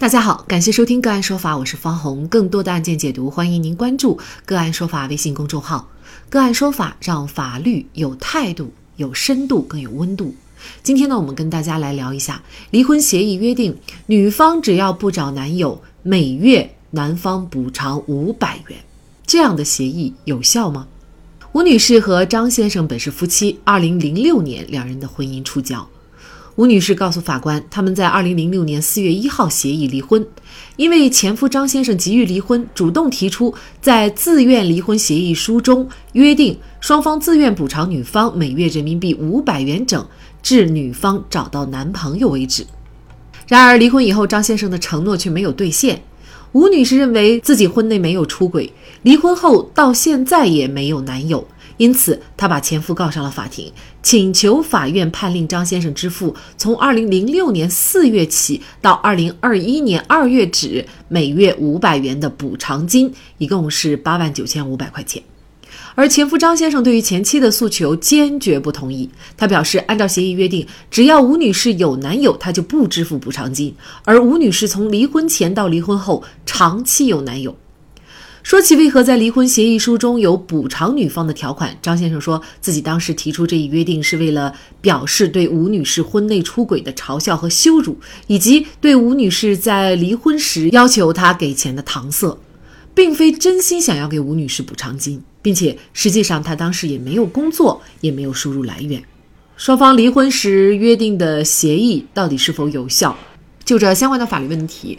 大家好，感谢收听个案说法，我是方红。更多的案件解读，欢迎您关注个案说法微信公众号。个案说法让法律有态度、有深度、更有温度。今天呢，我们跟大家来聊一下离婚协议约定，女方只要不找男友，每月男方补偿五百元，这样的协议有效吗？吴女士和张先生本是夫妻，二零零六年两人的婚姻触礁。吴女士告诉法官，他们在二零零六年四月一号协议离婚，因为前夫张先生急于离婚，主动提出在自愿离婚协议书中约定双方自愿补偿女方每月人民币五百元整，至女方找到男朋友为止。然而离婚以后，张先生的承诺却没有兑现。吴女士认为自己婚内没有出轨，离婚后到现在也没有男友。因此，她把前夫告上了法庭，请求法院判令张先生支付从二零零六年四月起到二零二一年二月止每月五百元的补偿金，一共是八万九千五百块钱。而前夫张先生对于前妻的诉求坚决不同意，他表示，按照协议约定，只要吴女士有男友，他就不支付补偿金，而吴女士从离婚前到离婚后长期有男友。说起为何在离婚协议书中有补偿女方的条款，张先生说自己当时提出这一约定是为了表示对吴女士婚内出轨的嘲笑和羞辱，以及对吴女士在离婚时要求她给钱的搪塞，并非真心想要给吴女士补偿金，并且实际上他当时也没有工作，也没有收入来源。双方离婚时约定的协议到底是否有效？就这相关的法律问题。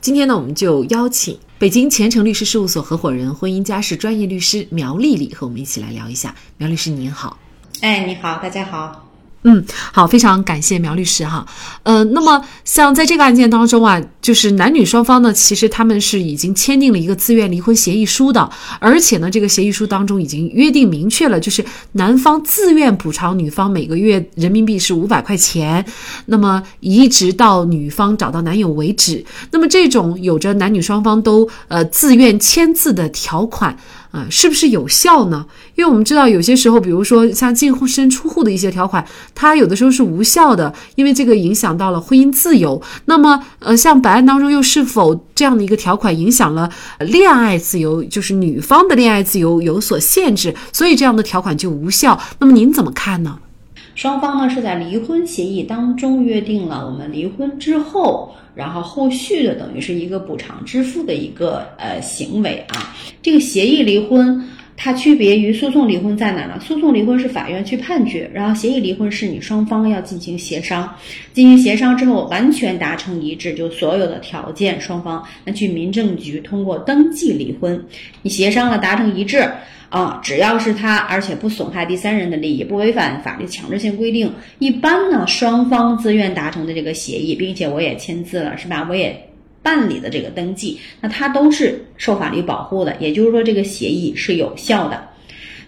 今天呢，我们就邀请北京前程律师事务所合伙人、婚姻家事专业律师苗丽丽和我们一起来聊一下。苗律师您好，哎，你好，大家好。嗯，好，非常感谢苗律师哈。呃，那么像在这个案件当中啊，就是男女双方呢，其实他们是已经签订了一个自愿离婚协议书的，而且呢，这个协议书当中已经约定明确了，就是男方自愿补偿女方每个月人民币是五百块钱，那么一直到女方找到男友为止。那么这种有着男女双方都呃自愿签字的条款。啊，是不是有效呢？因为我们知道有些时候，比如说像净身出户的一些条款，它有的时候是无效的，因为这个影响到了婚姻自由。那么，呃，像本案当中又是否这样的一个条款影响了恋爱自由，就是女方的恋爱自由有所限制，所以这样的条款就无效。那么您怎么看呢？双方呢是在离婚协议当中约定了，我们离婚之后，然后后续的等于是一个补偿支付的一个呃行为啊。这个协议离婚它区别于诉讼离婚在哪呢？诉讼离婚是法院去判决，然后协议离婚是你双方要进行协商，进行协商之后完全达成一致，就所有的条件，双方那去民政局通过登记离婚，你协商了达成一致。啊，只要是他，而且不损害第三人的利益，不违反法律强制性规定，一般呢，双方自愿达成的这个协议，并且我也签字了，是吧？我也办理的这个登记，那他都是受法律保护的，也就是说，这个协议是有效的。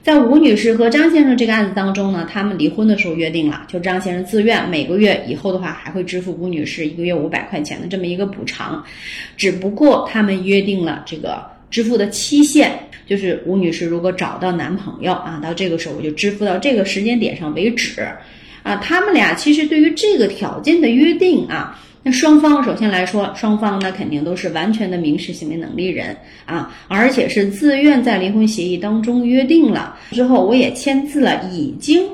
在吴女士和张先生这个案子当中呢，他们离婚的时候约定了，就张先生自愿每个月以后的话还会支付吴女士一个月五百块钱的这么一个补偿，只不过他们约定了这个支付的期限。就是吴女士如果找到男朋友啊，到这个时候我就支付到这个时间点上为止，啊，他们俩其实对于这个条件的约定啊，那双方首先来说，双方呢肯定都是完全的民事行为能力人啊，而且是自愿在离婚协议当中约定了之后，我也签字了，已经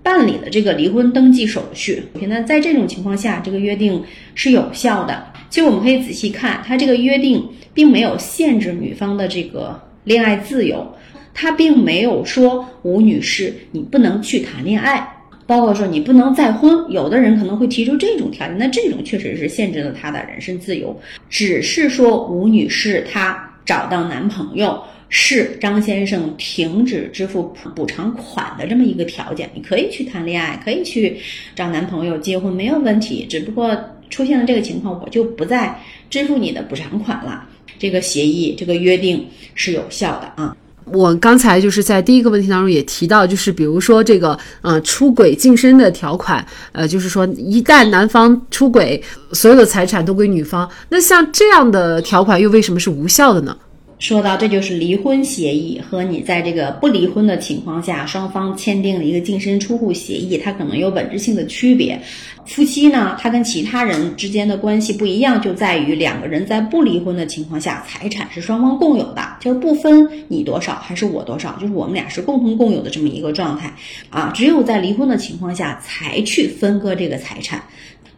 办理了这个离婚登记手续。那在这种情况下，这个约定是有效的。其实我们可以仔细看，他这个约定并没有限制女方的这个。恋爱自由，他并没有说吴女士你不能去谈恋爱，包括说你不能再婚。有的人可能会提出这种条件，那这种确实是限制了她的人身自由。只是说吴女士她找到男朋友是张先生停止支付补偿款的这么一个条件，你可以去谈恋爱，可以去找男朋友结婚没有问题。只不过出现了这个情况，我就不再支付你的补偿款了。这个协议，这个约定是有效的啊。我刚才就是在第一个问题当中也提到，就是比如说这个呃出轨净身的条款，呃，就是说一旦男方出轨，所有的财产都归女方。那像这样的条款又为什么是无效的呢？说到这就是离婚协议和你在这个不离婚的情况下，双方签订了一个净身出户协议，它可能有本质性的区别。夫妻呢，他跟其他人之间的关系不一样，就在于两个人在不离婚的情况下，财产是双方共有的，就是不分你多少还是我多少，就是我们俩是共同共有的这么一个状态啊。只有在离婚的情况下才去分割这个财产。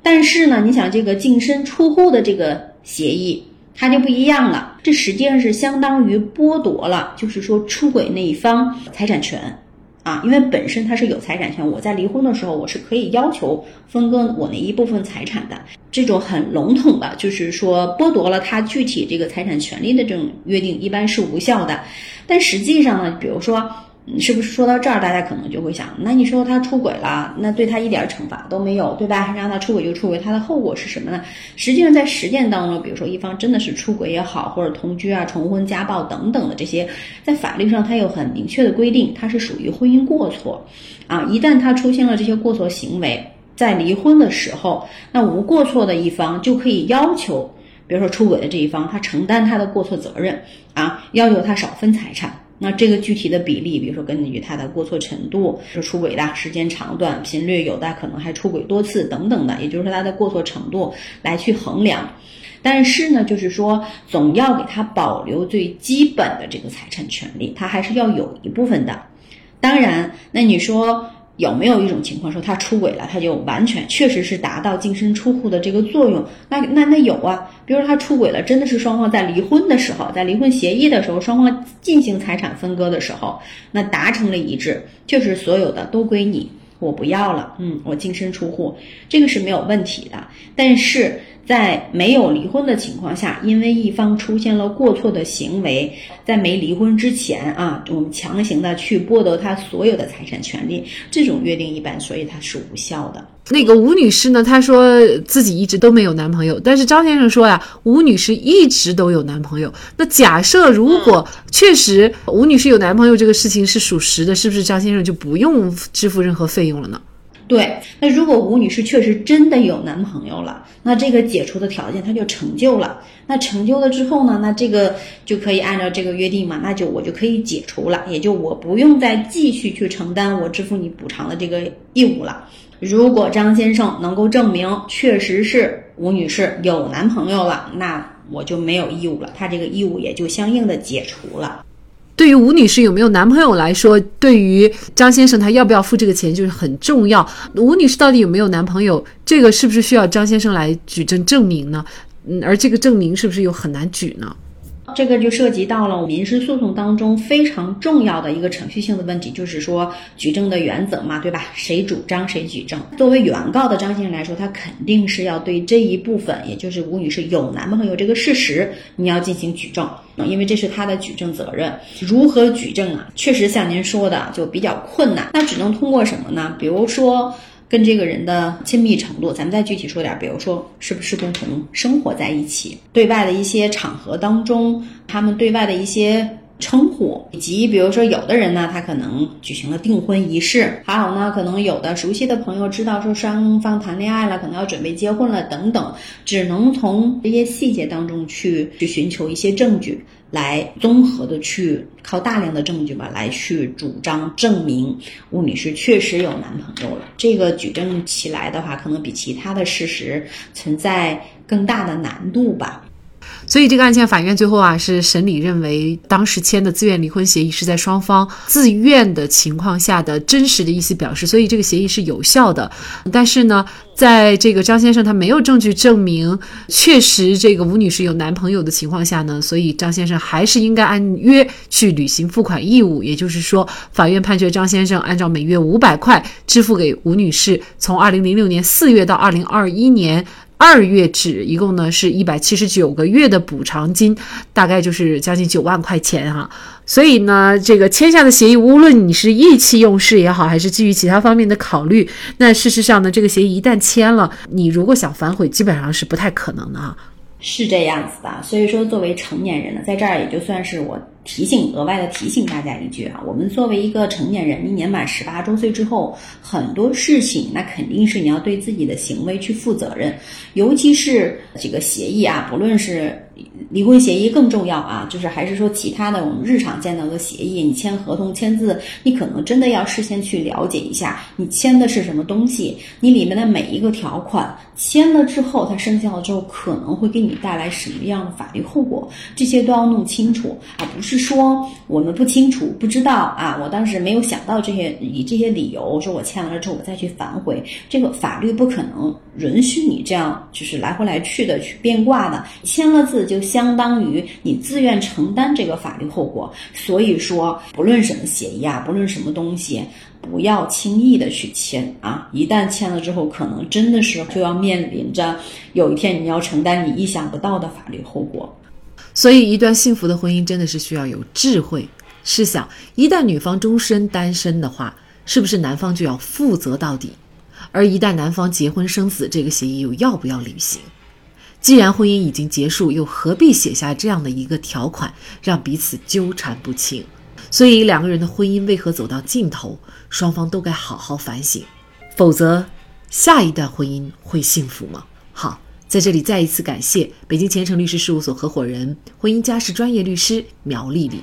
但是呢，你想这个净身出户的这个协议。它就不一样了，这实际上是相当于剥夺了，就是说出轨那一方财产权，啊，因为本身他是有财产权，我在离婚的时候我是可以要求分割我那一部分财产的，这种很笼统的，就是说剥夺了他具体这个财产权利的这种约定，一般是无效的，但实际上呢，比如说。是不是说到这儿，大家可能就会想，那你说他出轨了，那对他一点惩罚都没有，对吧？让他出轨就出轨，他的后果是什么呢？实际上在实践当中，比如说一方真的是出轨也好，或者同居啊、重婚、家暴等等的这些，在法律上它有很明确的规定，它是属于婚姻过错，啊，一旦他出现了这些过错行为，在离婚的时候，那无过错的一方就可以要求，比如说出轨的这一方，他承担他的过错责任，啊，要求他少分财产。那这个具体的比例，比如说根据他的过错程度，是出轨的时间长短、频率，有的可能还出轨多次等等的，也就是说他的过错程度来去衡量。但是呢，就是说总要给他保留最基本的这个财产权利，他还是要有一部分的。当然，那你说。有没有一种情况说他出轨了，他就完全确实是达到净身出户的这个作用？那那那有啊，比如说他出轨了，真的是双方在离婚的时候，在离婚协议的时候，双方进行财产分割的时候，那达成了一致，确实所有的都归你，我不要了，嗯，我净身出户，这个是没有问题的。但是。在没有离婚的情况下，因为一方出现了过错的行为，在没离婚之前啊，我们强行的去剥夺他所有的财产权利，这种约定一般，所以它是无效的。那个吴女士呢，她说自己一直都没有男朋友，但是张先生说呀，吴女士一直都有男朋友。那假设如果确实吴女士有男朋友这个事情是属实的，是不是张先生就不用支付任何费用了呢？对，那如果吴女士确实真的有男朋友了，那这个解除的条件她就成就了。那成就了之后呢，那这个就可以按照这个约定嘛，那就我就可以解除了，也就我不用再继续去承担我支付你补偿的这个义务了。如果张先生能够证明确实是吴女士有男朋友了，那我就没有义务了，他这个义务也就相应的解除了。对于吴女士有没有男朋友来说，对于张先生他要不要付这个钱就是很重要。吴女士到底有没有男朋友，这个是不是需要张先生来举证证明呢？嗯，而这个证明是不是又很难举呢？这个就涉及到了民事诉讼当中非常重要的一个程序性的问题，就是说举证的原则嘛，对吧？谁主张谁举证。作为原告的张先生来说，他肯定是要对这一部分，也就是吴女士有男朋友这个事实，你要进行举证，因为这是他的举证责任。如何举证啊？确实像您说的，就比较困难。那只能通过什么呢？比如说。跟这个人的亲密程度，咱们再具体说点，比如说是不是共同生活在一起，对外的一些场合当中，他们对外的一些称呼，以及比如说有的人呢，他可能举行了订婚仪式，还有呢，可能有的熟悉的朋友知道说双方谈恋爱了，可能要准备结婚了等等，只能从这些细节当中去去寻求一些证据。来综合的去靠大量的证据吧，来去主张证明吴女士确实有男朋友了。这个举证起来的话，可能比其他的事实存在更大的难度吧。所以这个案件，法院最后啊是审理认为，当时签的自愿离婚协议是在双方自愿的情况下的真实的意思表示，所以这个协议是有效的。但是呢，在这个张先生他没有证据证明确实这个吴女士有男朋友的情况下呢，所以张先生还是应该按约去履行付款义务。也就是说，法院判决张先生按照每月五百块支付给吴女士，从二零零六年四月到二零二一年。二月止，一共呢是一百七十九个月的补偿金，大概就是将近九万块钱哈。所以呢，这个签下的协议，无论你是意气用事也好，还是基于其他方面的考虑，那事实上呢，这个协议一旦签了，你如果想反悔，基本上是不太可能的哈。是这样子的，所以说作为成年人呢，在这儿也就算是我提醒额外的提醒大家一句啊，我们作为一个成年人，你年满十八周岁之后，很多事情那肯定是你要对自己的行为去负责任，尤其是这个协议啊，不论是离婚协议更重要啊，就是还是说其他的我们日常见到的协议，你签合同签字，你可能真的要事先去了解一下，你签的是什么东西，你里面的每一个条款签了之后，它生效了之后可能会给你带来什么样的法律后果，这些都要弄清楚，而不是说我们不清楚不知道啊，我当时没有想到这些，以这些理由说我签完了之后我再去反悔，这个法律不可能允许你这样就是来回来去的去变卦的，签了字就相当于你自愿承担这个法律后果，所以说不论什么协议啊，不论什么东西，不要轻易的去签啊！一旦签了之后，可能真的是就要面临着有一天你要承担你意想不到的法律后果。所以，一段幸福的婚姻真的是需要有智慧。试想，一旦女方终身单身的话，是不是男方就要负责到底？而一旦男方结婚生子，这个协议又要不要履行？既然婚姻已经结束，又何必写下这样的一个条款，让彼此纠缠不清？所以，两个人的婚姻为何走到尽头，双方都该好好反省，否则，下一段婚姻会幸福吗？好，在这里再一次感谢北京前程律师事务所合伙人、婚姻家事专业律师苗丽丽。